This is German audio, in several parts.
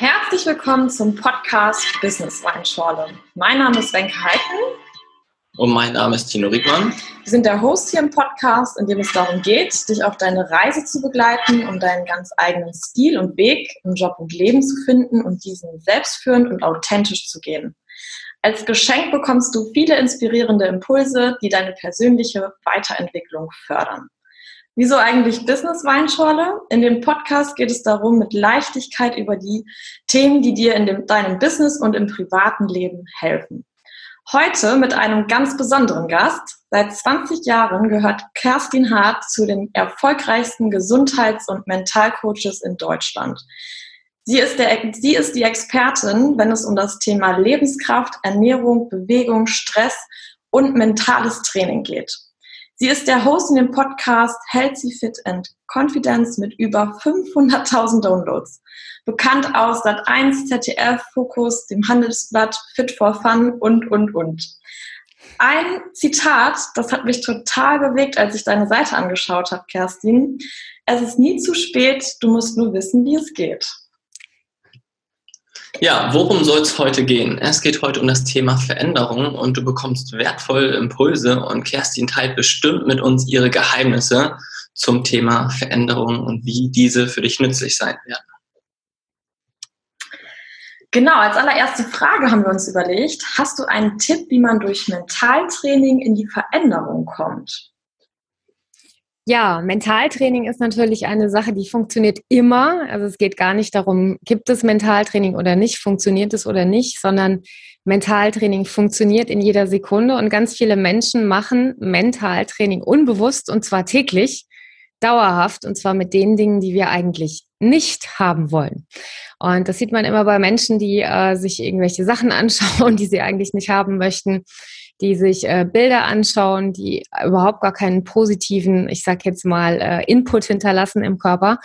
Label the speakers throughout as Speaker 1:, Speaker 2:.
Speaker 1: Herzlich willkommen zum Podcast Business Weinschorle. Mein Name ist Wenke Heiten.
Speaker 2: Und mein Name ist Tino Rickmann.
Speaker 1: Wir sind der Host hier im Podcast, in dem es darum geht, dich auf deine Reise zu begleiten, um deinen ganz eigenen Stil und Weg im Job und Leben zu finden und diesen selbstführend und authentisch zu gehen. Als Geschenk bekommst du viele inspirierende Impulse, die deine persönliche Weiterentwicklung fördern. Wieso eigentlich Business Weinschorle? In dem Podcast geht es darum, mit Leichtigkeit über die Themen, die dir in dem, deinem Business und im privaten Leben helfen. Heute mit einem ganz besonderen Gast. Seit 20 Jahren gehört Kerstin Hart zu den erfolgreichsten Gesundheits- und Mentalcoaches in Deutschland. Sie ist, der, sie ist die Expertin, wenn es um das Thema Lebenskraft, Ernährung, Bewegung, Stress und mentales Training geht. Sie ist der Host in dem Podcast Healthy Fit and Confidence mit über 500.000 Downloads. Bekannt aus Sat1, ZDF, Fokus, dem Handelsblatt, Fit for Fun und, und, und. Ein Zitat, das hat mich total bewegt, als ich deine Seite angeschaut habe, Kerstin. Es ist nie zu spät, du musst nur wissen, wie es geht.
Speaker 2: Ja, worum soll es heute gehen? Es geht heute um das Thema Veränderung und du bekommst wertvolle Impulse und Kerstin teilt bestimmt mit uns ihre Geheimnisse zum Thema Veränderung und wie diese für dich nützlich sein werden.
Speaker 1: Genau, als allererste Frage haben wir uns überlegt, hast du einen Tipp, wie man durch Mentaltraining in die Veränderung kommt?
Speaker 3: Ja, Mentaltraining ist natürlich eine Sache, die funktioniert immer. Also es geht gar nicht darum, gibt es Mentaltraining oder nicht, funktioniert es oder nicht, sondern Mentaltraining funktioniert in jeder Sekunde und ganz viele Menschen machen Mentaltraining unbewusst und zwar täglich, dauerhaft und zwar mit den Dingen, die wir eigentlich nicht haben wollen. Und das sieht man immer bei Menschen, die äh, sich irgendwelche Sachen anschauen, die sie eigentlich nicht haben möchten die sich äh, Bilder anschauen, die überhaupt gar keinen positiven, ich sag jetzt mal, äh, Input hinterlassen im Körper.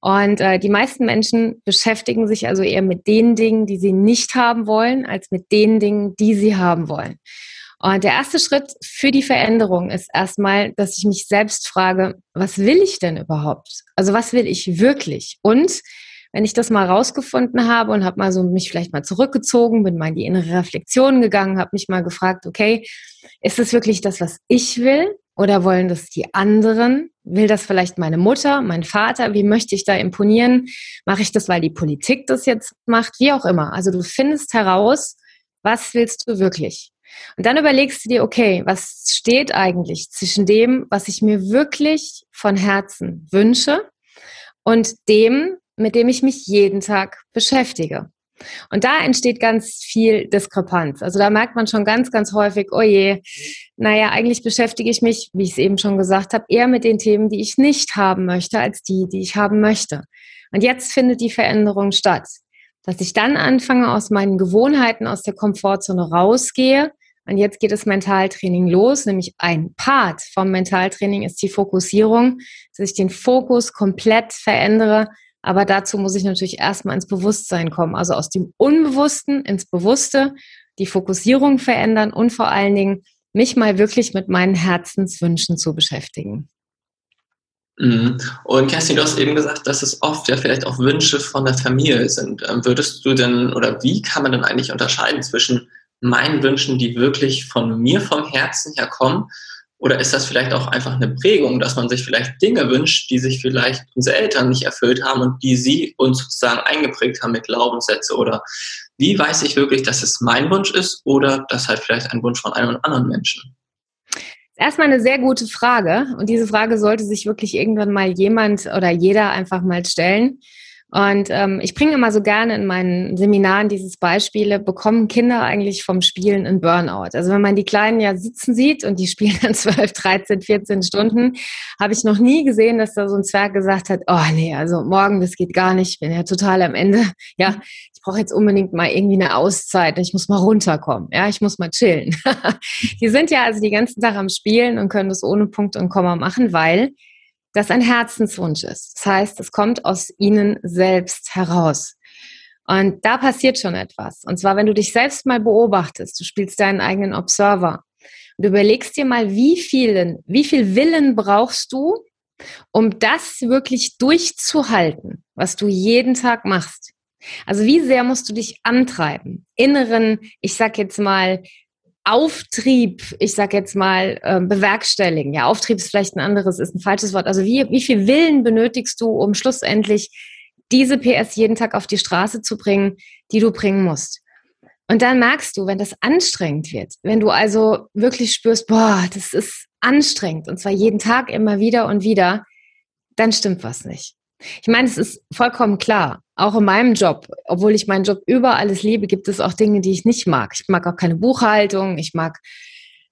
Speaker 3: Und äh, die meisten Menschen beschäftigen sich also eher mit den Dingen, die sie nicht haben wollen, als mit den Dingen, die sie haben wollen. Und der erste Schritt für die Veränderung ist erstmal, dass ich mich selbst frage, was will ich denn überhaupt? Also was will ich wirklich? Und wenn ich das mal rausgefunden habe und habe mal so mich vielleicht mal zurückgezogen, bin mal in die innere Reflexion gegangen, habe mich mal gefragt, okay, ist es wirklich das, was ich will oder wollen das die anderen? Will das vielleicht meine Mutter, mein Vater? Wie möchte ich da imponieren? Mache ich das, weil die Politik das jetzt macht? Wie auch immer. Also du findest heraus, was willst du wirklich? Und dann überlegst du dir, okay, was steht eigentlich zwischen dem, was ich mir wirklich von Herzen wünsche und dem, mit dem ich mich jeden Tag beschäftige. Und da entsteht ganz viel Diskrepanz. Also da merkt man schon ganz, ganz häufig, oh je, naja, eigentlich beschäftige ich mich, wie ich es eben schon gesagt habe, eher mit den Themen, die ich nicht haben möchte, als die, die ich haben möchte. Und jetzt findet die Veränderung statt, dass ich dann anfange, aus meinen Gewohnheiten, aus der Komfortzone rausgehe. Und jetzt geht das Mentaltraining los, nämlich ein Part vom Mentaltraining ist die Fokussierung, dass ich den Fokus komplett verändere, aber dazu muss ich natürlich erstmal ins Bewusstsein kommen, also aus dem Unbewussten ins Bewusste, die Fokussierung verändern und vor allen Dingen mich mal wirklich mit meinen Herzenswünschen zu beschäftigen.
Speaker 2: Mhm. Und Kerstin, du hast eben gesagt, dass es oft ja vielleicht auch Wünsche von der Familie sind. Ähm, würdest du denn oder wie kann man denn eigentlich unterscheiden zwischen meinen Wünschen, die wirklich von mir vom Herzen her kommen oder ist das vielleicht auch einfach eine Prägung, dass man sich vielleicht Dinge wünscht, die sich vielleicht unsere Eltern nicht erfüllt haben und die sie uns sozusagen eingeprägt haben mit Glaubenssätze? Oder wie weiß ich wirklich, dass es mein Wunsch ist oder dass halt vielleicht ein Wunsch von einem anderen Menschen?
Speaker 3: Erstmal eine sehr gute Frage. Und diese Frage sollte sich wirklich irgendwann mal jemand oder jeder einfach mal stellen. Und ähm, ich bringe immer so gerne in meinen Seminaren dieses Beispiele, bekommen Kinder eigentlich vom Spielen ein Burnout? Also wenn man die Kleinen ja sitzen sieht und die spielen dann 12, 13, 14 Stunden, habe ich noch nie gesehen, dass da so ein Zwerg gesagt hat, oh nee, also morgen, das geht gar nicht, ich bin ja total am Ende. Ja, ich brauche jetzt unbedingt mal irgendwie eine Auszeit, ich muss mal runterkommen, ja, ich muss mal chillen. die sind ja also die ganzen Tag am Spielen und können das ohne Punkt und Komma machen, weil das ein Herzenswunsch ist. Das heißt, es kommt aus ihnen selbst heraus. Und da passiert schon etwas. Und zwar, wenn du dich selbst mal beobachtest, du spielst deinen eigenen Observer und du überlegst dir mal, wie vielen, wie viel Willen brauchst du, um das wirklich durchzuhalten, was du jeden Tag machst. Also wie sehr musst du dich antreiben? Inneren, ich sag jetzt mal, Auftrieb, ich sag jetzt mal, äh, bewerkstelligen. Ja, Auftrieb ist vielleicht ein anderes, ist ein falsches Wort. Also wie, wie viel Willen benötigst du, um schlussendlich diese PS jeden Tag auf die Straße zu bringen, die du bringen musst? Und dann merkst du, wenn das anstrengend wird, wenn du also wirklich spürst, boah, das ist anstrengend und zwar jeden Tag immer wieder und wieder, dann stimmt was nicht. Ich meine, es ist vollkommen klar, auch in meinem Job, obwohl ich meinen Job über alles liebe, gibt es auch Dinge, die ich nicht mag. Ich mag auch keine Buchhaltung, ich mag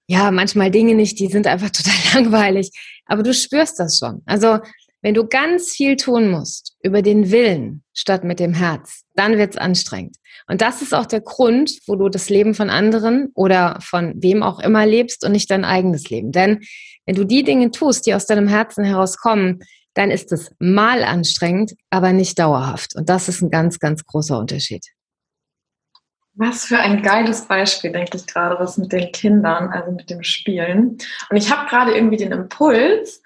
Speaker 3: ja manchmal Dinge nicht, die sind einfach total langweilig, aber du spürst das schon. Also, wenn du ganz viel tun musst über den Willen statt mit dem Herz, dann wird es anstrengend. Und das ist auch der Grund, wo du das Leben von anderen oder von wem auch immer lebst und nicht dein eigenes Leben. Denn wenn du die Dinge tust, die aus deinem Herzen herauskommen, dann ist es mal anstrengend, aber nicht dauerhaft. Und das ist ein ganz, ganz großer Unterschied.
Speaker 1: Was für ein geiles Beispiel, denke ich gerade, was mit den Kindern, also mit dem Spielen. Und ich habe gerade irgendwie den Impuls,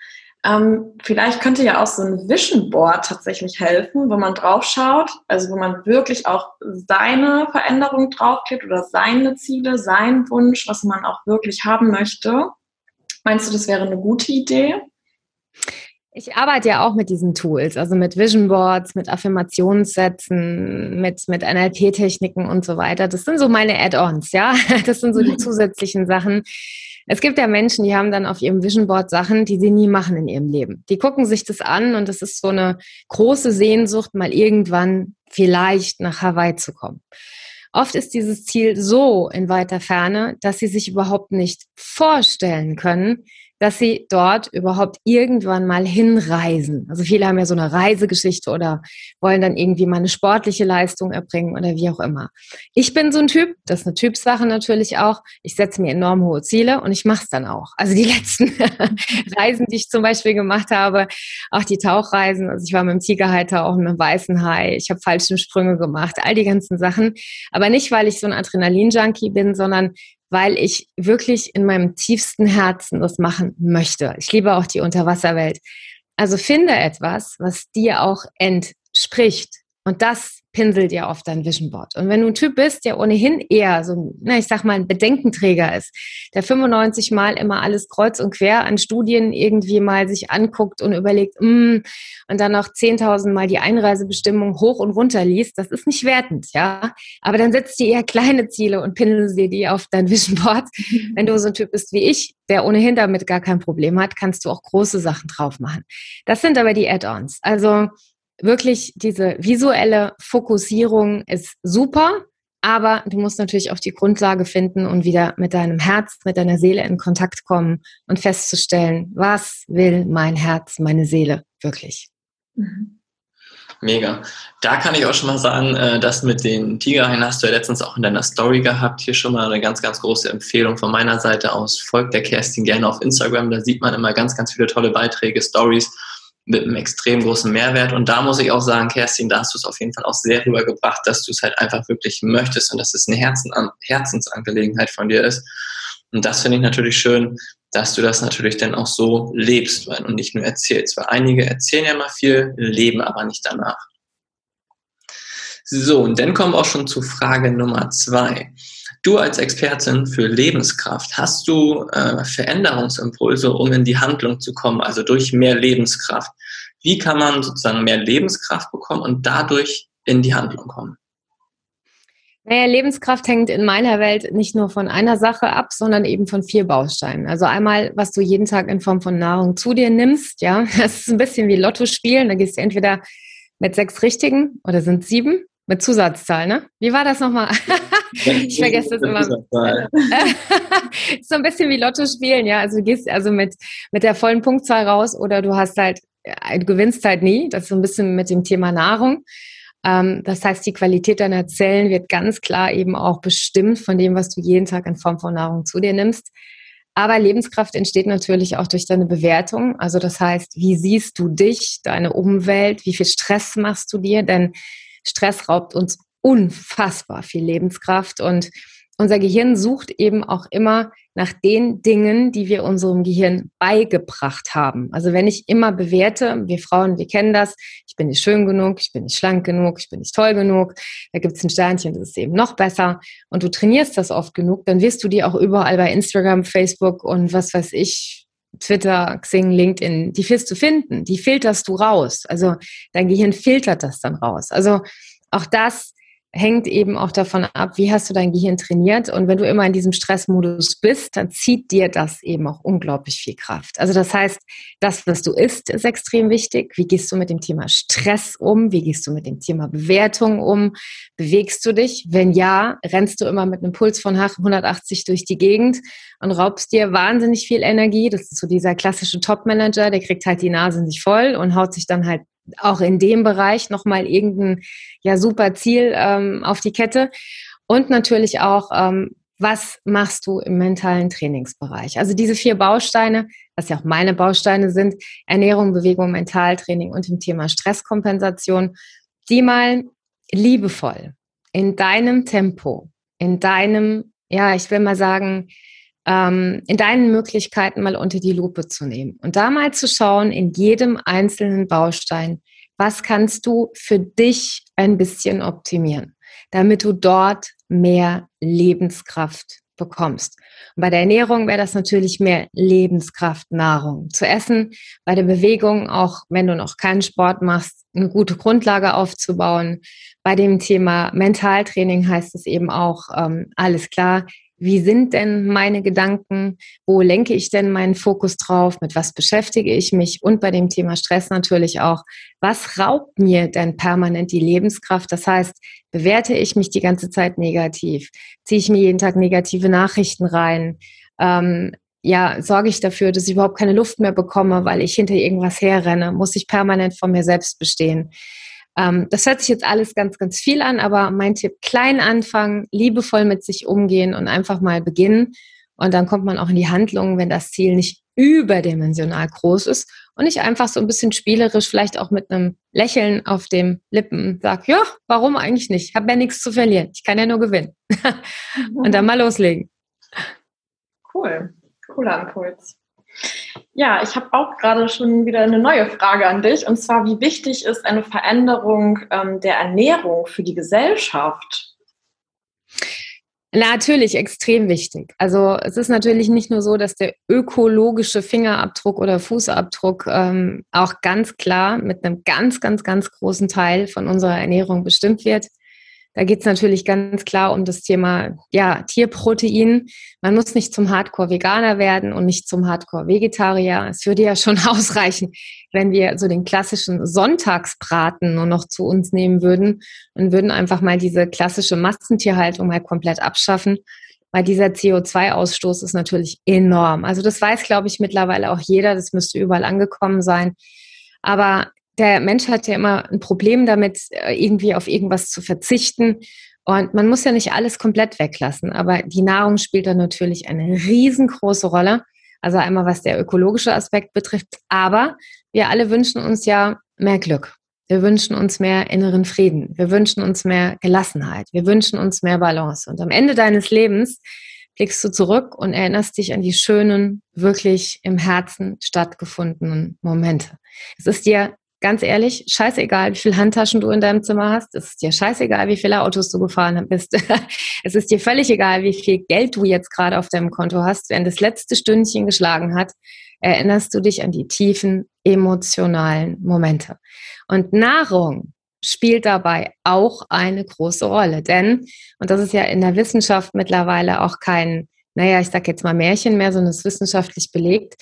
Speaker 1: ähm, vielleicht könnte ja auch so ein Vision Board tatsächlich helfen, wo man drauf schaut, also wo man wirklich auch seine Veränderung draufklebt oder seine Ziele, seinen Wunsch, was man auch wirklich haben möchte. Meinst du, das wäre eine gute Idee?
Speaker 3: Ich arbeite ja auch mit diesen Tools, also mit Vision Boards, mit Affirmationssätzen, mit, mit NLP-Techniken und so weiter. Das sind so meine Add-ons, ja. Das sind so die zusätzlichen Sachen. Es gibt ja Menschen, die haben dann auf ihrem Vision Board Sachen, die sie nie machen in ihrem Leben. Die gucken sich das an und das ist so eine große Sehnsucht, mal irgendwann vielleicht nach Hawaii zu kommen. Oft ist dieses Ziel so in weiter Ferne, dass sie sich überhaupt nicht vorstellen können, dass sie dort überhaupt irgendwann mal hinreisen. Also viele haben ja so eine Reisegeschichte oder wollen dann irgendwie mal eine sportliche Leistung erbringen oder wie auch immer. Ich bin so ein Typ, das ist eine Typsache natürlich auch. Ich setze mir enorm hohe Ziele und ich mache es dann auch. Also die letzten Reisen, die ich zum Beispiel gemacht habe, auch die Tauchreisen. Also ich war mit dem Tigerhalter auch mit dem weißen Hai. Ich habe Fallschirmsprünge gemacht, all die ganzen Sachen. Aber nicht, weil ich so ein Adrenalin-Junkie bin, sondern weil ich wirklich in meinem tiefsten Herzen das machen möchte. Ich liebe auch die Unterwasserwelt. Also finde etwas, was dir auch entspricht. Und das pinselt ja auf dein Vision Board. Und wenn du ein Typ bist, der ohnehin eher so, na, ich sag mal, ein Bedenkenträger ist, der 95 Mal immer alles kreuz und quer an Studien irgendwie mal sich anguckt und überlegt, mm, und dann noch 10.000 Mal die Einreisebestimmung hoch und runter liest, das ist nicht wertend, ja. Aber dann setzt dir eher kleine Ziele und pinselst dir die auf dein Vision Board. Wenn du so ein Typ bist wie ich, der ohnehin damit gar kein Problem hat, kannst du auch große Sachen drauf machen. Das sind aber die Add-ons. Also, wirklich diese visuelle Fokussierung ist super, aber du musst natürlich auch die Grundlage finden und wieder mit deinem Herz, mit deiner Seele in Kontakt kommen und festzustellen, was will mein Herz, meine Seele wirklich. Mhm.
Speaker 2: Mega. Da kann ich auch schon mal sagen, äh, das mit den Tigerhaien hast du ja letztens auch in deiner Story gehabt. Hier schon mal eine ganz, ganz große Empfehlung von meiner Seite aus. Folgt der Kerstin gerne auf Instagram. Da sieht man immer ganz, ganz viele tolle Beiträge, Stories mit einem extrem großen Mehrwert. Und da muss ich auch sagen, Kerstin, da hast du es auf jeden Fall auch sehr rübergebracht, dass du es halt einfach wirklich möchtest und dass es eine Herzen Herzensangelegenheit von dir ist. Und das finde ich natürlich schön, dass du das natürlich dann auch so lebst und nicht nur erzählst. Weil einige erzählen ja mal viel, leben aber nicht danach. So, und dann kommen wir auch schon zu Frage Nummer zwei. Du als Expertin für Lebenskraft, hast du äh, Veränderungsimpulse, um in die Handlung zu kommen, also durch mehr Lebenskraft? Wie kann man sozusagen mehr Lebenskraft bekommen und dadurch in die Handlung kommen?
Speaker 3: Naja, Lebenskraft hängt in meiner Welt nicht nur von einer Sache ab, sondern eben von vier Bausteinen. Also einmal, was du jeden Tag in Form von Nahrung zu dir nimmst, ja. Das ist ein bisschen wie Lotto spielen. Da gehst du entweder mit sechs Richtigen oder sind sieben mit Zusatzzahl, ne? Wie war das nochmal? ich vergesse das immer. so ein bisschen wie Lotto spielen, ja. Also du gehst also mit, mit der vollen Punktzahl raus oder du hast halt, du gewinnst halt nie. Das ist so ein bisschen mit dem Thema Nahrung. Ähm, das heißt, die Qualität deiner Zellen wird ganz klar eben auch bestimmt von dem, was du jeden Tag in Form von Nahrung zu dir nimmst. Aber Lebenskraft entsteht natürlich auch durch deine Bewertung. Also das heißt, wie siehst du dich, deine Umwelt, wie viel Stress machst du dir? Denn Stress raubt uns unfassbar viel Lebenskraft und unser Gehirn sucht eben auch immer nach den Dingen, die wir unserem Gehirn beigebracht haben. Also wenn ich immer bewerte, wir Frauen, wir kennen das, ich bin nicht schön genug, ich bin nicht schlank genug, ich bin nicht toll genug, da gibt es ein Sternchen, das ist eben noch besser und du trainierst das oft genug, dann wirst du dir auch überall bei Instagram, Facebook und was weiß ich, Twitter, Xing, LinkedIn, die wirst du finden, die filterst du raus. Also dein Gehirn filtert das dann raus. Also auch das hängt eben auch davon ab, wie hast du dein Gehirn trainiert. Und wenn du immer in diesem Stressmodus bist, dann zieht dir das eben auch unglaublich viel Kraft. Also das heißt, das, was du isst, ist extrem wichtig. Wie gehst du mit dem Thema Stress um? Wie gehst du mit dem Thema Bewertung um? Bewegst du dich? Wenn ja, rennst du immer mit einem Puls von 180 durch die Gegend und raubst dir wahnsinnig viel Energie. Das ist so dieser klassische Top-Manager, der kriegt halt die Nase nicht voll und haut sich dann halt auch in dem Bereich nochmal irgendein ja super Ziel ähm, auf die Kette. Und natürlich auch, ähm, was machst du im mentalen Trainingsbereich? Also diese vier Bausteine, was ja auch meine Bausteine sind, Ernährung, Bewegung, Mentaltraining und im Thema Stresskompensation, die mal liebevoll in deinem Tempo, in deinem, ja, ich will mal sagen, ähm, in deinen Möglichkeiten mal unter die Lupe zu nehmen und da mal zu schauen in jedem einzelnen Baustein, was kannst du für dich ein bisschen optimieren, damit du dort mehr Lebenskraft bekommst. Und bei der Ernährung wäre das natürlich mehr Lebenskraft, Nahrung zu essen. Bei der Bewegung, auch wenn du noch keinen Sport machst, eine gute Grundlage aufzubauen. Bei dem Thema Mentaltraining heißt es eben auch, ähm, alles klar, wie sind denn meine Gedanken, wo lenke ich denn meinen Fokus drauf, mit was beschäftige ich mich? Und bei dem Thema Stress natürlich auch, was raubt mir denn permanent die Lebenskraft? Das heißt, bewerte ich mich die ganze Zeit negativ, ziehe ich mir jeden Tag negative Nachrichten rein, ähm, ja, sorge ich dafür, dass ich überhaupt keine Luft mehr bekomme, weil ich hinter irgendwas herrenne, muss ich permanent von mir selbst bestehen. Ähm, das hört sich jetzt alles ganz, ganz viel an, aber mein Tipp, klein anfangen, liebevoll mit sich umgehen und einfach mal beginnen. Und dann kommt man auch in die Handlung, wenn das Ziel nicht überdimensional groß ist und ich einfach so ein bisschen spielerisch, vielleicht auch mit einem Lächeln auf dem Lippen sag, ja, warum eigentlich nicht? Ich habe ja nichts zu verlieren. Ich kann ja nur gewinnen. und dann mal loslegen.
Speaker 1: Cool, cooler Impuls. Ja, ich habe auch gerade schon wieder eine neue Frage an dich. Und zwar, wie wichtig ist eine Veränderung ähm, der Ernährung für die Gesellschaft?
Speaker 3: Natürlich extrem wichtig. Also es ist natürlich nicht nur so, dass der ökologische Fingerabdruck oder Fußabdruck ähm, auch ganz klar mit einem ganz, ganz, ganz großen Teil von unserer Ernährung bestimmt wird. Da geht es natürlich ganz klar um das Thema ja, Tierprotein. Man muss nicht zum Hardcore-Veganer werden und nicht zum Hardcore-Vegetarier. Es würde ja schon ausreichen, wenn wir so den klassischen Sonntagsbraten nur noch zu uns nehmen würden und würden einfach mal diese klassische Massentierhaltung mal komplett abschaffen. Weil dieser CO2-Ausstoß ist natürlich enorm. Also das weiß, glaube ich, mittlerweile auch jeder. Das müsste überall angekommen sein. Aber der Mensch hat ja immer ein Problem damit, äh, irgendwie auf irgendwas zu verzichten. Und man muss ja nicht alles komplett weglassen, aber die Nahrung spielt da natürlich eine riesengroße Rolle. Also einmal was der ökologische Aspekt betrifft, aber wir alle wünschen uns ja mehr Glück. Wir wünschen uns mehr inneren Frieden. Wir wünschen uns mehr Gelassenheit. Wir wünschen uns mehr Balance. Und am Ende deines Lebens blickst du zurück und erinnerst dich an die schönen, wirklich im Herzen stattgefundenen Momente. Es ist dir ganz ehrlich, scheißegal, wie viele Handtaschen du in deinem Zimmer hast. Es ist dir scheißegal, wie viele Autos du gefahren bist. es ist dir völlig egal, wie viel Geld du jetzt gerade auf deinem Konto hast. Wenn das letzte Stündchen geschlagen hat, erinnerst du dich an die tiefen emotionalen Momente. Und Nahrung spielt dabei auch eine große Rolle. Denn, und das ist ja in der Wissenschaft mittlerweile auch kein, naja, ich sag jetzt mal Märchen mehr, sondern es ist wissenschaftlich belegt,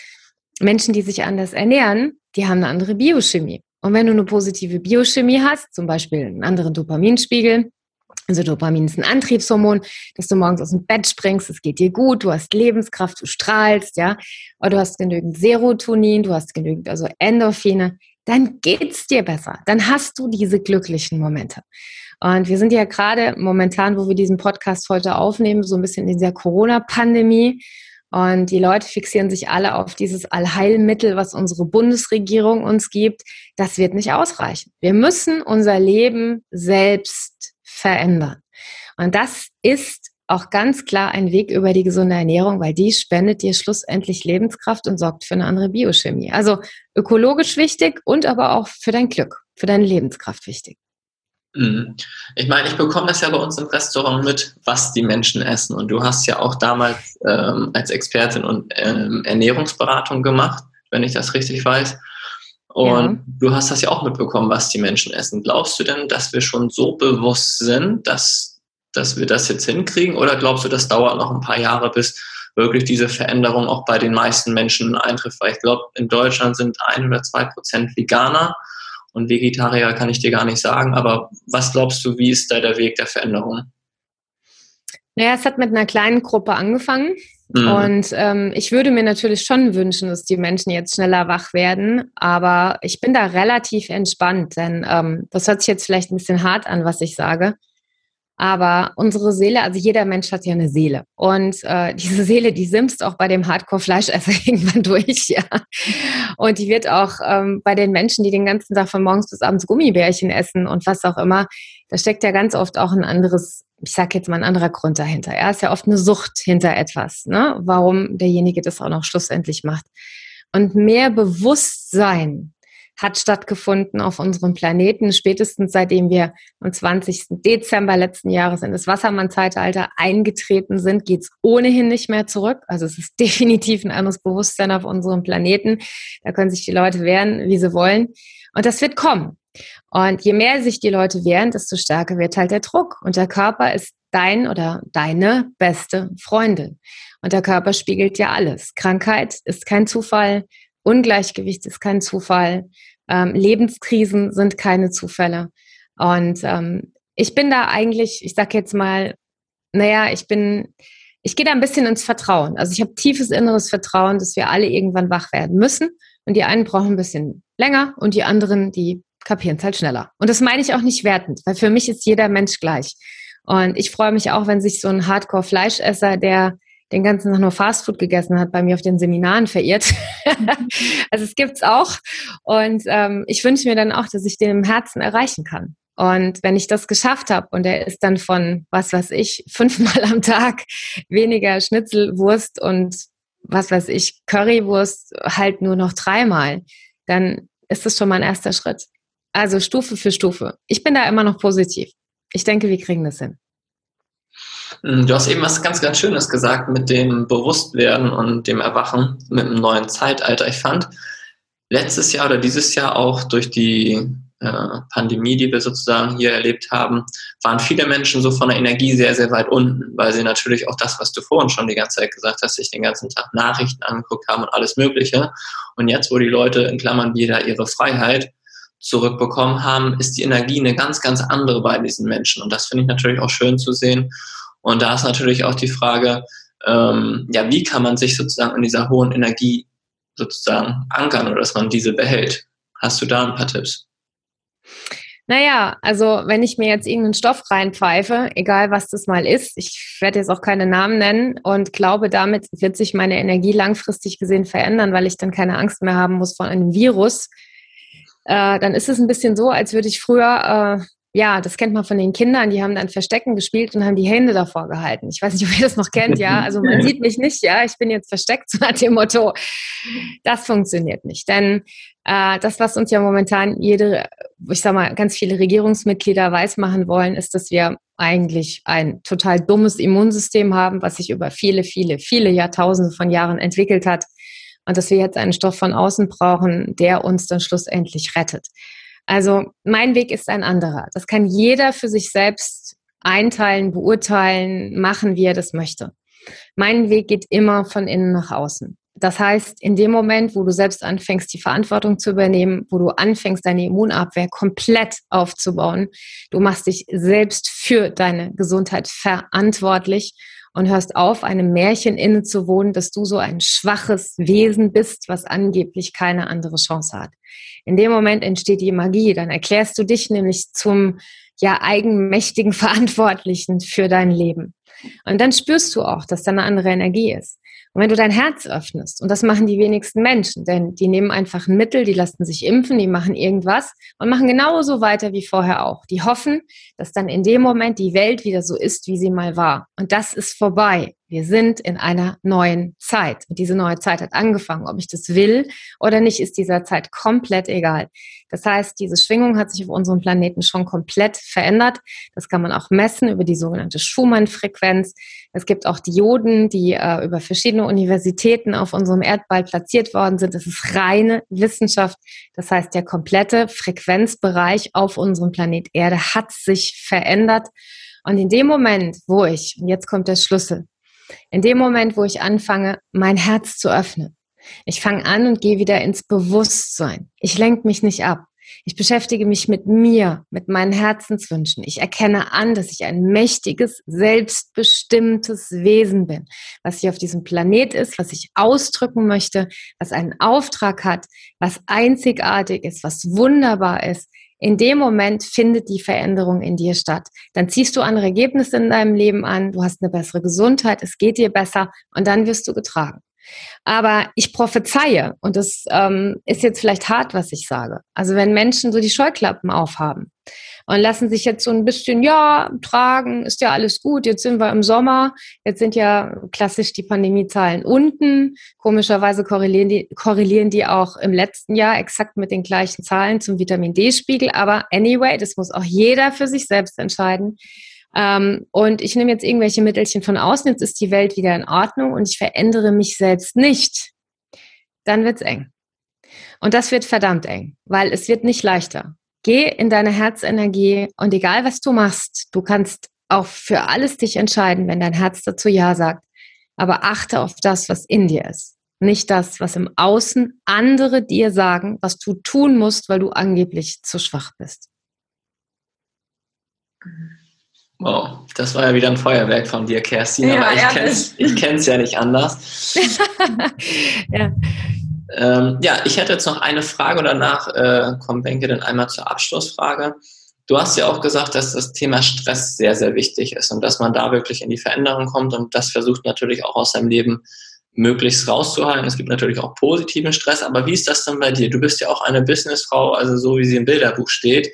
Speaker 3: Menschen, die sich anders ernähren, die haben eine andere Biochemie. Und wenn du eine positive Biochemie hast, zum Beispiel einen anderen Dopaminspiegel, also Dopamin ist ein Antriebshormon, dass du morgens aus dem Bett springst, es geht dir gut, du hast Lebenskraft, du strahlst, ja, oder du hast genügend Serotonin, du hast genügend also Endorphine, dann geht's dir besser. Dann hast du diese glücklichen Momente. Und wir sind ja gerade momentan, wo wir diesen Podcast heute aufnehmen, so ein bisschen in dieser Corona-Pandemie. Und die Leute fixieren sich alle auf dieses Allheilmittel, was unsere Bundesregierung uns gibt. Das wird nicht ausreichen. Wir müssen unser Leben selbst verändern. Und das ist auch ganz klar ein Weg über die gesunde Ernährung, weil die spendet dir schlussendlich Lebenskraft und sorgt für eine andere Biochemie. Also ökologisch wichtig und aber auch für dein Glück, für deine Lebenskraft wichtig.
Speaker 2: Mhm. Ich meine, ich bekomme das ja bei uns im Restaurant mit, was die Menschen essen. Und du hast ja auch damals ähm, als Expertin und ähm, Ernährungsberatung gemacht, wenn ich das richtig weiß. Und ja. du hast das ja auch mitbekommen, was die Menschen essen. Glaubst du denn, dass wir schon so bewusst sind, dass, dass wir das jetzt hinkriegen? Oder glaubst du, das dauert noch ein paar Jahre, bis wirklich diese Veränderung auch bei den meisten Menschen eintrifft? Weil ich glaube, in Deutschland sind ein oder zwei Prozent Veganer und Vegetarier kann ich dir gar nicht sagen. Aber was glaubst du, wie ist da der Weg der Veränderung?
Speaker 3: Naja, es hat mit einer kleinen Gruppe angefangen. Mhm. Und ähm, ich würde mir natürlich schon wünschen, dass die Menschen jetzt schneller wach werden, aber ich bin da relativ entspannt, denn ähm, das hört sich jetzt vielleicht ein bisschen hart an, was ich sage. Aber unsere Seele, also jeder Mensch hat ja eine Seele. Und äh, diese Seele, die simst auch bei dem Hardcore-Fleischesser irgendwann durch, ja. Und die wird auch ähm, bei den Menschen, die den ganzen Tag von morgens bis abends Gummibärchen essen und was auch immer, da steckt ja ganz oft auch ein anderes, ich sag jetzt mal ein anderer Grund dahinter. Er ja, ist ja oft eine Sucht hinter etwas, ne? Warum derjenige das auch noch schlussendlich macht. Und mehr Bewusstsein hat stattgefunden auf unserem Planeten. Spätestens seitdem wir am 20. Dezember letzten Jahres in das Wassermann-Zeitalter eingetreten sind, geht es ohnehin nicht mehr zurück. Also es ist definitiv ein anderes Bewusstsein auf unserem Planeten. Da können sich die Leute wehren, wie sie wollen. Und das wird kommen. Und je mehr sich die Leute wehren, desto stärker wird halt der Druck. Und der Körper ist dein oder deine beste Freundin. Und der Körper spiegelt ja alles. Krankheit ist kein Zufall, Ungleichgewicht ist kein Zufall. Ähm, Lebenskrisen sind keine Zufälle. Und ähm, ich bin da eigentlich, ich sag jetzt mal, naja, ich bin, ich gehe da ein bisschen ins Vertrauen. Also ich habe tiefes inneres Vertrauen, dass wir alle irgendwann wach werden müssen. Und die einen brauchen ein bisschen länger und die anderen, die kapieren es halt schneller. Und das meine ich auch nicht wertend, weil für mich ist jeder Mensch gleich. Und ich freue mich auch, wenn sich so ein Hardcore-Fleischesser, der den ganzen Tag nur Fastfood gegessen hat, bei mir auf den Seminaren verirrt. also es gibt's auch. Und ähm, ich wünsche mir dann auch, dass ich den im Herzen erreichen kann. Und wenn ich das geschafft habe und er ist dann von, was weiß ich, fünfmal am Tag weniger Schnitzelwurst und was weiß ich, Currywurst halt nur noch dreimal, dann ist das schon mal ein erster Schritt. Also Stufe für Stufe. Ich bin da immer noch positiv. Ich denke, wir kriegen das hin.
Speaker 2: Hm, du hast eben was ganz, ganz Schönes gesagt mit dem Bewusstwerden und dem Erwachen mit einem neuen Zeitalter. Ich fand letztes Jahr oder dieses Jahr auch durch die äh, Pandemie, die wir sozusagen hier erlebt haben, waren viele Menschen so von der Energie sehr, sehr weit unten, weil sie natürlich auch das, was du vorhin schon die ganze Zeit gesagt hast, sich den ganzen Tag Nachrichten angeguckt haben und alles Mögliche. Und jetzt, wo die Leute in Klammern wieder ihre Freiheit zurückbekommen haben, ist die Energie eine ganz, ganz andere bei diesen Menschen. Und das finde ich natürlich auch schön zu sehen. Und da ist natürlich auch die Frage, ähm, ja, wie kann man sich sozusagen in dieser hohen Energie sozusagen ankern oder dass man diese behält? Hast du da ein paar Tipps?
Speaker 3: Naja, also wenn ich mir jetzt irgendeinen Stoff reinpfeife, egal was das mal ist, ich werde jetzt auch keine Namen nennen und glaube, damit wird sich meine Energie langfristig gesehen verändern, weil ich dann keine Angst mehr haben muss vor einem Virus, äh, dann ist es ein bisschen so, als würde ich früher äh, ja, das kennt man von den Kindern, die haben dann Verstecken gespielt und haben die Hände davor gehalten. Ich weiß nicht, ob ihr das noch kennt, ja. Also man sieht mich nicht, ja, ich bin jetzt versteckt, so nach dem Motto. Das funktioniert nicht. Denn äh, das, was uns ja momentan jede, ich sag mal, ganz viele Regierungsmitglieder weismachen wollen, ist, dass wir eigentlich ein total dummes Immunsystem haben, was sich über viele, viele, viele Jahrtausende von Jahren entwickelt hat. Und dass wir jetzt einen Stoff von außen brauchen, der uns dann schlussendlich rettet. Also mein Weg ist ein anderer. Das kann jeder für sich selbst einteilen, beurteilen, machen, wie er das möchte. Mein Weg geht immer von innen nach außen. Das heißt, in dem Moment, wo du selbst anfängst, die Verantwortung zu übernehmen, wo du anfängst, deine Immunabwehr komplett aufzubauen, du machst dich selbst für deine Gesundheit verantwortlich und hörst auf, einem Märchen innezuwohnen, dass du so ein schwaches Wesen bist, was angeblich keine andere Chance hat. In dem Moment entsteht die Magie. Dann erklärst du dich nämlich zum ja eigenmächtigen Verantwortlichen für dein Leben. Und dann spürst du auch, dass da eine andere Energie ist. Und wenn du dein Herz öffnest, und das machen die wenigsten Menschen, denn die nehmen einfach ein Mittel, die lassen sich impfen, die machen irgendwas und machen genauso weiter wie vorher auch. Die hoffen, dass dann in dem Moment die Welt wieder so ist, wie sie mal war. Und das ist vorbei. Wir sind in einer neuen Zeit. Und diese neue Zeit hat angefangen. Ob ich das will oder nicht, ist dieser Zeit komplett egal. Das heißt, diese Schwingung hat sich auf unserem Planeten schon komplett verändert. Das kann man auch messen über die sogenannte Schumann-Frequenz. Es gibt auch Dioden, die äh, über verschiedene Universitäten auf unserem Erdball platziert worden sind. Das ist reine Wissenschaft. Das heißt, der komplette Frequenzbereich auf unserem Planet Erde hat sich verändert. Und in dem Moment, wo ich, und jetzt kommt der Schlüssel, in dem Moment, wo ich anfange, mein Herz zu öffnen, ich fange an und gehe wieder ins Bewusstsein. Ich lenke mich nicht ab. Ich beschäftige mich mit mir, mit meinen Herzenswünschen. Ich erkenne an, dass ich ein mächtiges, selbstbestimmtes Wesen bin, was hier auf diesem Planet ist, was ich ausdrücken möchte, was einen Auftrag hat, was einzigartig ist, was wunderbar ist. In dem Moment findet die Veränderung in dir statt. Dann ziehst du andere Ergebnisse in deinem Leben an, du hast eine bessere Gesundheit, es geht dir besser und dann wirst du getragen. Aber ich prophezeie, und das ähm, ist jetzt vielleicht hart, was ich sage. Also wenn Menschen so die Scheuklappen aufhaben und lassen sich jetzt so ein bisschen, ja, tragen, ist ja alles gut, jetzt sind wir im Sommer, jetzt sind ja klassisch die Pandemiezahlen unten. Komischerweise korrelieren die, korrelieren die auch im letzten Jahr exakt mit den gleichen Zahlen zum Vitamin D-Spiegel. Aber anyway, das muss auch jeder für sich selbst entscheiden. Ähm, und ich nehme jetzt irgendwelche Mittelchen von außen, jetzt ist die Welt wieder in Ordnung und ich verändere mich selbst nicht. Dann wird's eng. Und das wird verdammt eng, weil es wird nicht leichter. Geh in deine Herzenergie und egal was du machst, du kannst auch für alles dich entscheiden, wenn dein Herz dazu Ja sagt. Aber achte auf das, was in dir ist. Nicht das, was im Außen andere dir sagen, was du tun musst, weil du angeblich zu schwach bist.
Speaker 2: Wow, das war ja wieder ein Feuerwerk von dir, Kerstin, ja, aber ich kenne es ja nicht anders. ja. Ähm, ja, ich hätte jetzt noch eine Frage und danach äh, kommt Benke dann einmal zur Abschlussfrage. Du hast ja auch gesagt, dass das Thema Stress sehr, sehr wichtig ist und dass man da wirklich in die Veränderung kommt und das versucht natürlich auch aus seinem Leben möglichst rauszuhalten. Es gibt natürlich auch positiven Stress, aber wie ist das denn bei dir? Du bist ja auch eine Businessfrau, also so wie sie im Bilderbuch steht.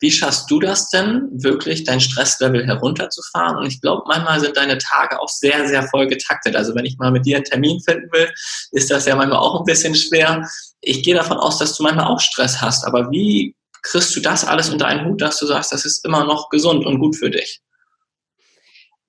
Speaker 2: Wie schaffst du das denn, wirklich dein Stresslevel herunterzufahren? Und ich glaube, manchmal sind deine Tage auch sehr, sehr voll getaktet. Also wenn ich mal mit dir einen Termin finden will, ist das ja manchmal auch ein bisschen schwer. Ich gehe davon aus, dass du manchmal auch Stress hast. Aber wie kriegst du das alles unter einen Hut, dass du sagst, das ist immer noch gesund und gut für dich?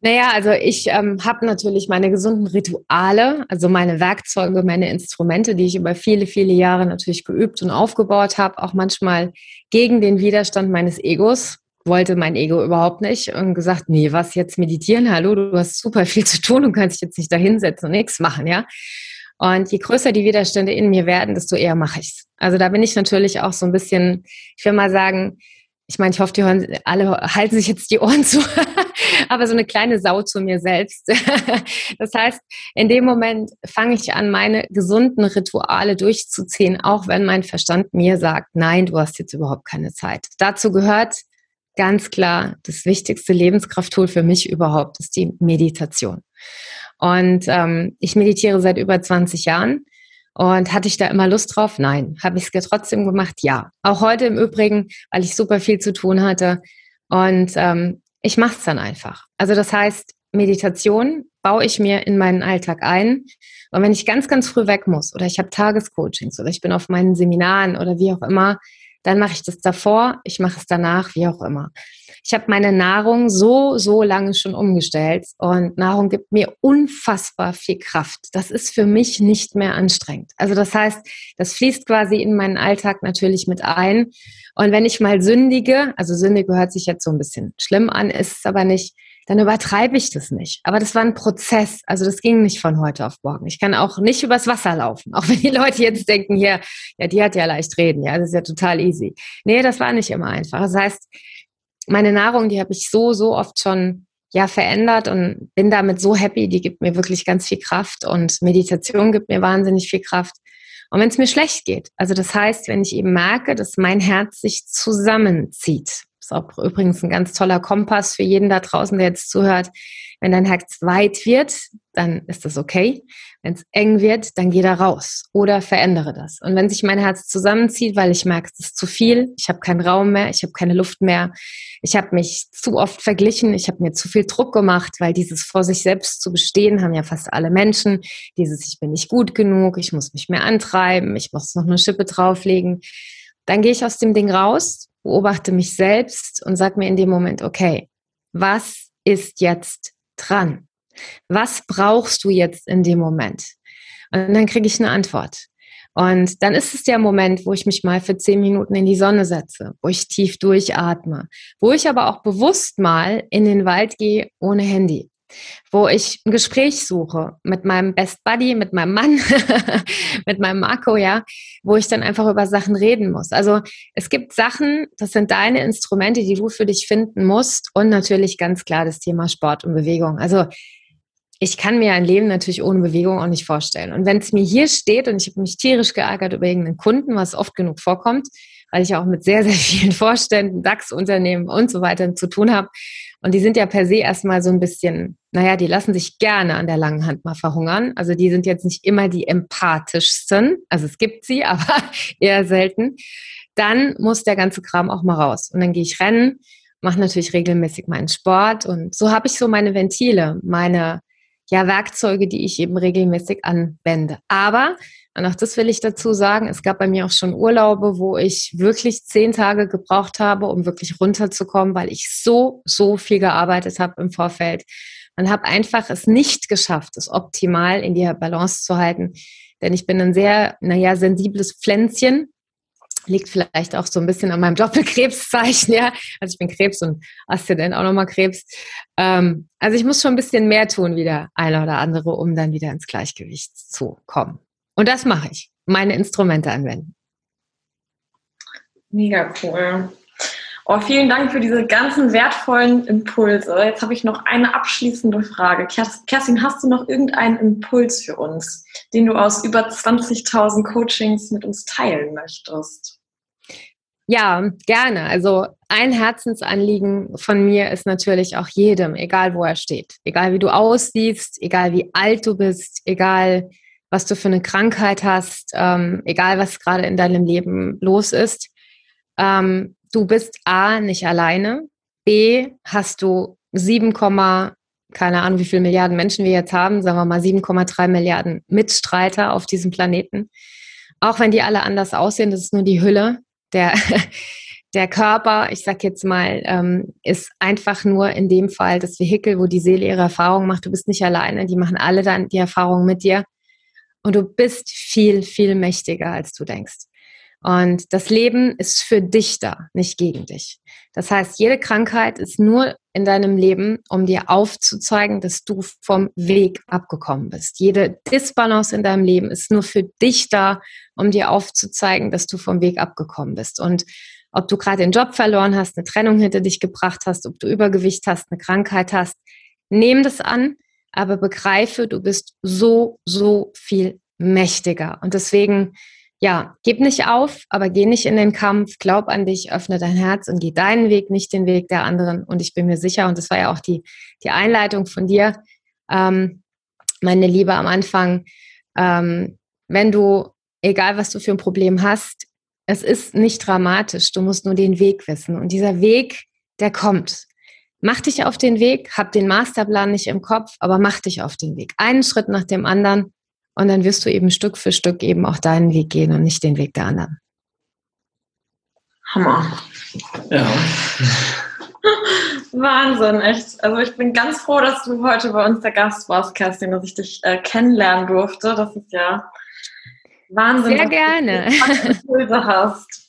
Speaker 3: Naja, also ich ähm, habe natürlich meine gesunden Rituale, also meine Werkzeuge, meine Instrumente, die ich über viele, viele Jahre natürlich geübt und aufgebaut habe, auch manchmal gegen den Widerstand meines Egos. Wollte mein Ego überhaupt nicht und gesagt, nee, was jetzt meditieren? Hallo, du hast super viel zu tun und kannst dich jetzt nicht da hinsetzen und nichts machen, ja. Und je größer die Widerstände in mir werden, desto eher mache ich's. Also da bin ich natürlich auch so ein bisschen, ich will mal sagen, ich meine, ich hoffe, die hören, alle halten sich jetzt die Ohren zu, aber so eine kleine Sau zu mir selbst. das heißt, in dem Moment fange ich an, meine gesunden Rituale durchzuziehen, auch wenn mein Verstand mir sagt, nein, du hast jetzt überhaupt keine Zeit. Dazu gehört ganz klar, das wichtigste Lebenskrafttool für mich überhaupt ist die Meditation. Und ähm, ich meditiere seit über 20 Jahren und hatte ich da immer Lust drauf? Nein. Habe ich es trotzdem gemacht? Ja. Auch heute im Übrigen, weil ich super viel zu tun hatte. Und ähm, ich mache es dann einfach. Also das heißt, Meditation baue ich mir in meinen Alltag ein. Und wenn ich ganz, ganz früh weg muss oder ich habe Tagescoachings oder ich bin auf meinen Seminaren oder wie auch immer, dann mache ich das davor, ich mache es danach, wie auch immer. Ich habe meine Nahrung so, so lange schon umgestellt und Nahrung gibt mir unfassbar viel Kraft. Das ist für mich nicht mehr anstrengend. Also das heißt, das fließt quasi in meinen Alltag natürlich mit ein. Und wenn ich mal sündige, also Sünde gehört sich jetzt so ein bisschen schlimm an, ist es aber nicht, dann übertreibe ich das nicht. Aber das war ein Prozess. Also das ging nicht von heute auf morgen. Ich kann auch nicht übers Wasser laufen. Auch wenn die Leute jetzt denken, hier, ja, die hat ja leicht reden. Ja, das ist ja total easy. Nee, das war nicht immer einfach. Das heißt, meine Nahrung, die habe ich so, so oft schon ja verändert und bin damit so happy. Die gibt mir wirklich ganz viel Kraft und Meditation gibt mir wahnsinnig viel Kraft. Und wenn es mir schlecht geht, also das heißt, wenn ich eben merke, dass mein Herz sich zusammenzieht, ist auch übrigens ein ganz toller Kompass für jeden da draußen, der jetzt zuhört. Wenn dein Herz weit wird, dann ist das okay. Wenn es eng wird, dann geh da raus oder verändere das. Und wenn sich mein Herz zusammenzieht, weil ich merke, es ist zu viel, ich habe keinen Raum mehr, ich habe keine Luft mehr, ich habe mich zu oft verglichen, ich habe mir zu viel Druck gemacht, weil dieses vor sich selbst zu bestehen haben ja fast alle Menschen. Dieses ich bin nicht gut genug, ich muss mich mehr antreiben, ich muss noch eine Schippe drauflegen. Dann gehe ich aus dem Ding raus, beobachte mich selbst und sage mir in dem Moment, okay, was ist jetzt dran? Was brauchst du jetzt in dem Moment? Und dann kriege ich eine Antwort. Und dann ist es der Moment, wo ich mich mal für zehn Minuten in die Sonne setze, wo ich tief durchatme, wo ich aber auch bewusst mal in den Wald gehe ohne Handy, wo ich ein Gespräch suche mit meinem Best Buddy, mit meinem Mann, mit meinem Marco, ja, wo ich dann einfach über Sachen reden muss. Also es gibt Sachen, das sind deine Instrumente, die du für dich finden musst und natürlich ganz klar das Thema Sport und Bewegung. Also ich kann mir ein Leben natürlich ohne Bewegung auch nicht vorstellen. Und wenn es mir hier steht und ich habe mich tierisch geärgert über irgendeinen Kunden, was oft genug vorkommt, weil ich auch mit sehr, sehr vielen Vorständen, DAX-Unternehmen und so weiter zu tun habe. Und die sind ja per se erstmal so ein bisschen, naja, die lassen sich gerne an der langen Hand mal verhungern. Also die sind jetzt nicht immer die empathischsten. Also es gibt sie, aber eher selten. Dann muss der ganze Kram auch mal raus. Und dann gehe ich rennen, mache natürlich regelmäßig meinen Sport. Und so habe ich so meine Ventile, meine ja, Werkzeuge, die ich eben regelmäßig anwende. Aber, und auch das will ich dazu sagen, es gab bei mir auch schon Urlaube, wo ich wirklich zehn Tage gebraucht habe, um wirklich runterzukommen, weil ich so, so viel gearbeitet habe im Vorfeld und habe einfach es nicht geschafft, es optimal in die Balance zu halten. Denn ich bin ein sehr, naja, sensibles Pflänzchen liegt vielleicht auch so ein bisschen an meinem Doppelkrebszeichen, ja. Also ich bin Krebs und Aszendent auch nochmal Krebs. Ähm, also ich muss schon ein bisschen mehr tun wie der eine oder andere, um dann wieder ins Gleichgewicht zu kommen. Und das mache ich. Meine Instrumente anwenden.
Speaker 1: Mega cool. Oh, vielen Dank für diese ganzen wertvollen Impulse. Jetzt habe ich noch eine abschließende Frage. Kerstin, hast du noch irgendeinen Impuls für uns, den du aus über 20.000 Coachings mit uns teilen möchtest?
Speaker 3: Ja, gerne. Also ein Herzensanliegen von mir ist natürlich auch jedem, egal wo er steht, egal wie du aussiehst, egal wie alt du bist, egal was du für eine Krankheit hast, ähm, egal was gerade in deinem Leben los ist. Ähm, du bist A, nicht alleine. B, hast du 7, keine Ahnung, wie viele Milliarden Menschen wir jetzt haben, sagen wir mal 7,3 Milliarden Mitstreiter auf diesem Planeten. Auch wenn die alle anders aussehen, das ist nur die Hülle. Der, der Körper, ich sag jetzt mal, ähm, ist einfach nur in dem Fall das Vehikel, wo die Seele ihre Erfahrungen macht. Du bist nicht alleine, die machen alle dann die Erfahrungen mit dir. Und du bist viel, viel mächtiger, als du denkst. Und das Leben ist für dich da, nicht gegen dich. Das heißt, jede Krankheit ist nur in deinem Leben, um dir aufzuzeigen, dass du vom Weg abgekommen bist. Jede Disbalance in deinem Leben ist nur für dich da, um dir aufzuzeigen, dass du vom Weg abgekommen bist. Und ob du gerade den Job verloren hast, eine Trennung hinter dich gebracht hast, ob du Übergewicht hast, eine Krankheit hast, nimm das an, aber begreife, du bist so, so viel mächtiger. Und deswegen ja, gib nicht auf, aber geh nicht in den Kampf, glaub an dich, öffne dein Herz und geh deinen Weg, nicht den Weg der anderen. Und ich bin mir sicher, und das war ja auch die, die Einleitung von dir, ähm, meine Liebe am Anfang, ähm, wenn du, egal was du für ein Problem hast, es ist nicht dramatisch, du musst nur den Weg wissen. Und dieser Weg, der kommt. Mach dich auf den Weg, hab den Masterplan nicht im Kopf, aber mach dich auf den Weg. Einen Schritt nach dem anderen und dann wirst du eben Stück für Stück eben auch deinen Weg gehen und nicht den Weg der anderen.
Speaker 1: Hammer. Ja. Wahnsinn, echt. Also ich bin ganz froh, dass du heute bei uns der Gast warst, Kerstin, dass ich dich äh, kennenlernen durfte. Das ist ja Wahnsinn.
Speaker 3: Sehr gerne.
Speaker 1: Du hast.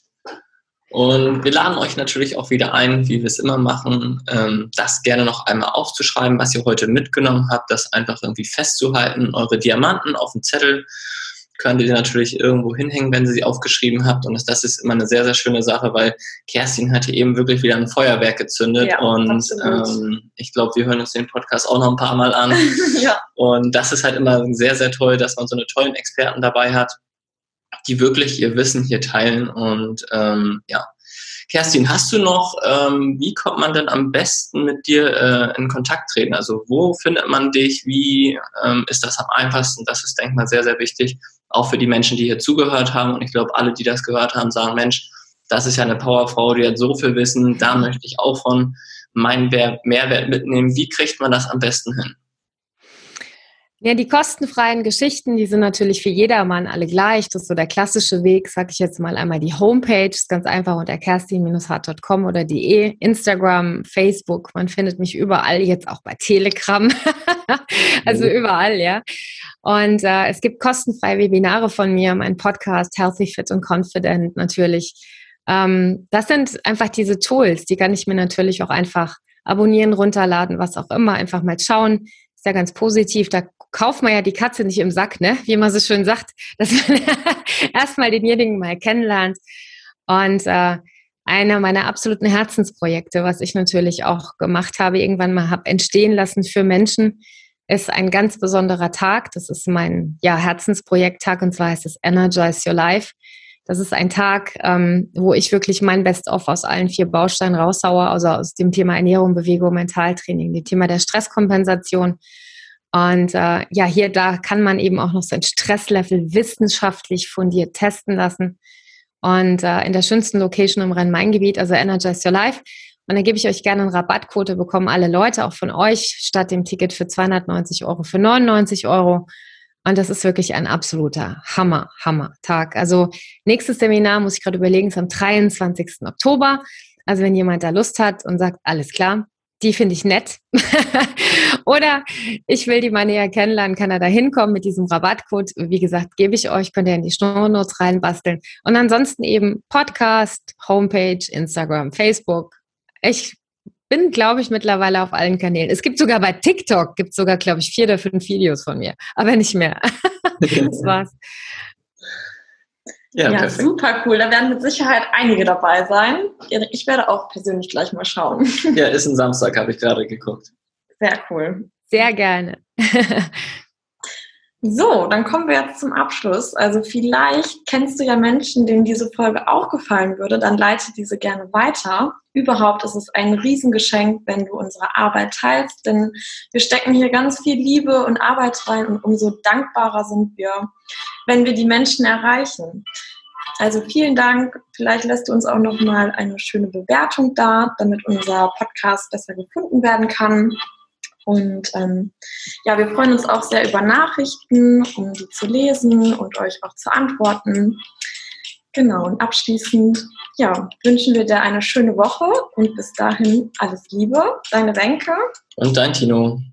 Speaker 2: Und wir laden euch natürlich auch wieder ein, wie wir es immer machen, ähm, das gerne noch einmal aufzuschreiben, was ihr heute mitgenommen habt, das einfach irgendwie festzuhalten. Eure Diamanten auf dem Zettel könnt ihr natürlich irgendwo hinhängen, wenn ihr sie aufgeschrieben habt. Und das ist immer eine sehr, sehr schöne Sache, weil Kerstin hatte eben wirklich wieder ein Feuerwerk gezündet. Ja, und ähm, ich glaube, wir hören uns den Podcast auch noch ein paar Mal an. ja. Und das ist halt immer sehr, sehr toll, dass man so eine tollen Experten dabei hat die wirklich ihr Wissen hier teilen. Und ähm, ja, Kerstin, hast du noch, ähm, wie kommt man denn am besten mit dir äh, in Kontakt treten? Also wo findet man dich? Wie ähm, ist das am einfachsten? Das ist, denke ich mal, sehr, sehr wichtig, auch für die Menschen, die hier zugehört haben. Und ich glaube, alle, die das gehört haben, sagen, Mensch, das ist ja eine Powerfrau, die hat so viel Wissen, da möchte ich auch von meinen Mehrwert mitnehmen. Wie kriegt man das am besten hin?
Speaker 3: Ja, die kostenfreien Geschichten, die sind natürlich für jedermann alle gleich. Das ist so der klassische Weg, sage ich jetzt mal einmal die Homepage, ist ganz einfach unter kerstin-hart.com oder de, Instagram, Facebook, man findet mich überall, jetzt auch bei Telegram, also mhm. überall, ja. Und äh, es gibt kostenfreie Webinare von mir, mein Podcast Healthy, Fit und Confident natürlich. Ähm, das sind einfach diese Tools, die kann ich mir natürlich auch einfach abonnieren, runterladen, was auch immer, einfach mal schauen. Ist ja ganz positiv. Da kauft man ja die Katze nicht im Sack, ne? Wie man so schön sagt, dass man erstmal denjenigen mal kennenlernt. Und äh, einer meiner absoluten Herzensprojekte, was ich natürlich auch gemacht habe, irgendwann mal habe entstehen lassen für Menschen, ist ein ganz besonderer Tag. Das ist mein ja, Herzensprojekt-Tag und zwar heißt es Energize Your Life. Das ist ein Tag, ähm, wo ich wirklich mein Best-of aus allen vier Bausteinen raushaue, also aus dem Thema Ernährung, Bewegung, Mentaltraining, dem Thema der Stresskompensation und äh, ja, hier, da kann man eben auch noch sein Stresslevel wissenschaftlich fundiert testen lassen. Und äh, in der schönsten Location im Rhein-Main-Gebiet, also Energize Your Life. Und da gebe ich euch gerne einen Rabattquote, bekommen alle Leute, auch von euch, statt dem Ticket für 290 Euro für 99 Euro. Und das ist wirklich ein absoluter Hammer, Hammer Tag. Also nächstes Seminar muss ich gerade überlegen, ist am 23. Oktober. Also wenn jemand da Lust hat und sagt, alles klar, die finde ich nett. Oder ich will die mal näher kennenlernen, kann er da hinkommen mit diesem Rabattcode. Wie gesagt, gebe ich euch, könnt ihr in die Shownotes reinbasteln. Und ansonsten eben Podcast, Homepage, Instagram, Facebook. Ich bin, glaube ich, mittlerweile auf allen Kanälen. Es gibt sogar bei TikTok, gibt sogar, glaube ich, vier oder fünf Videos von mir, aber nicht mehr. das war's.
Speaker 1: Ja, ja super cool. Da werden mit Sicherheit einige dabei sein. Ich werde auch persönlich gleich mal schauen.
Speaker 2: Ja, ist ein Samstag, habe ich gerade geguckt.
Speaker 1: Sehr cool.
Speaker 3: Sehr gerne.
Speaker 1: So, dann kommen wir jetzt zum Abschluss. Also vielleicht kennst du ja Menschen, denen diese Folge auch gefallen würde, dann leite diese gerne weiter. Überhaupt ist es ein Riesengeschenk, wenn du unsere Arbeit teilst, denn wir stecken hier ganz viel Liebe und Arbeit rein und umso dankbarer sind wir, wenn wir die Menschen erreichen. Also vielen Dank. Vielleicht lässt du uns auch noch mal eine schöne Bewertung da, damit unser Podcast besser gefunden werden kann. Und ähm, ja, wir freuen uns auch sehr über Nachrichten, um die zu lesen und euch auch zu antworten. Genau, und abschließend ja, wünschen wir dir eine schöne Woche und bis dahin alles Liebe. Deine Renke.
Speaker 2: Und dein Tino.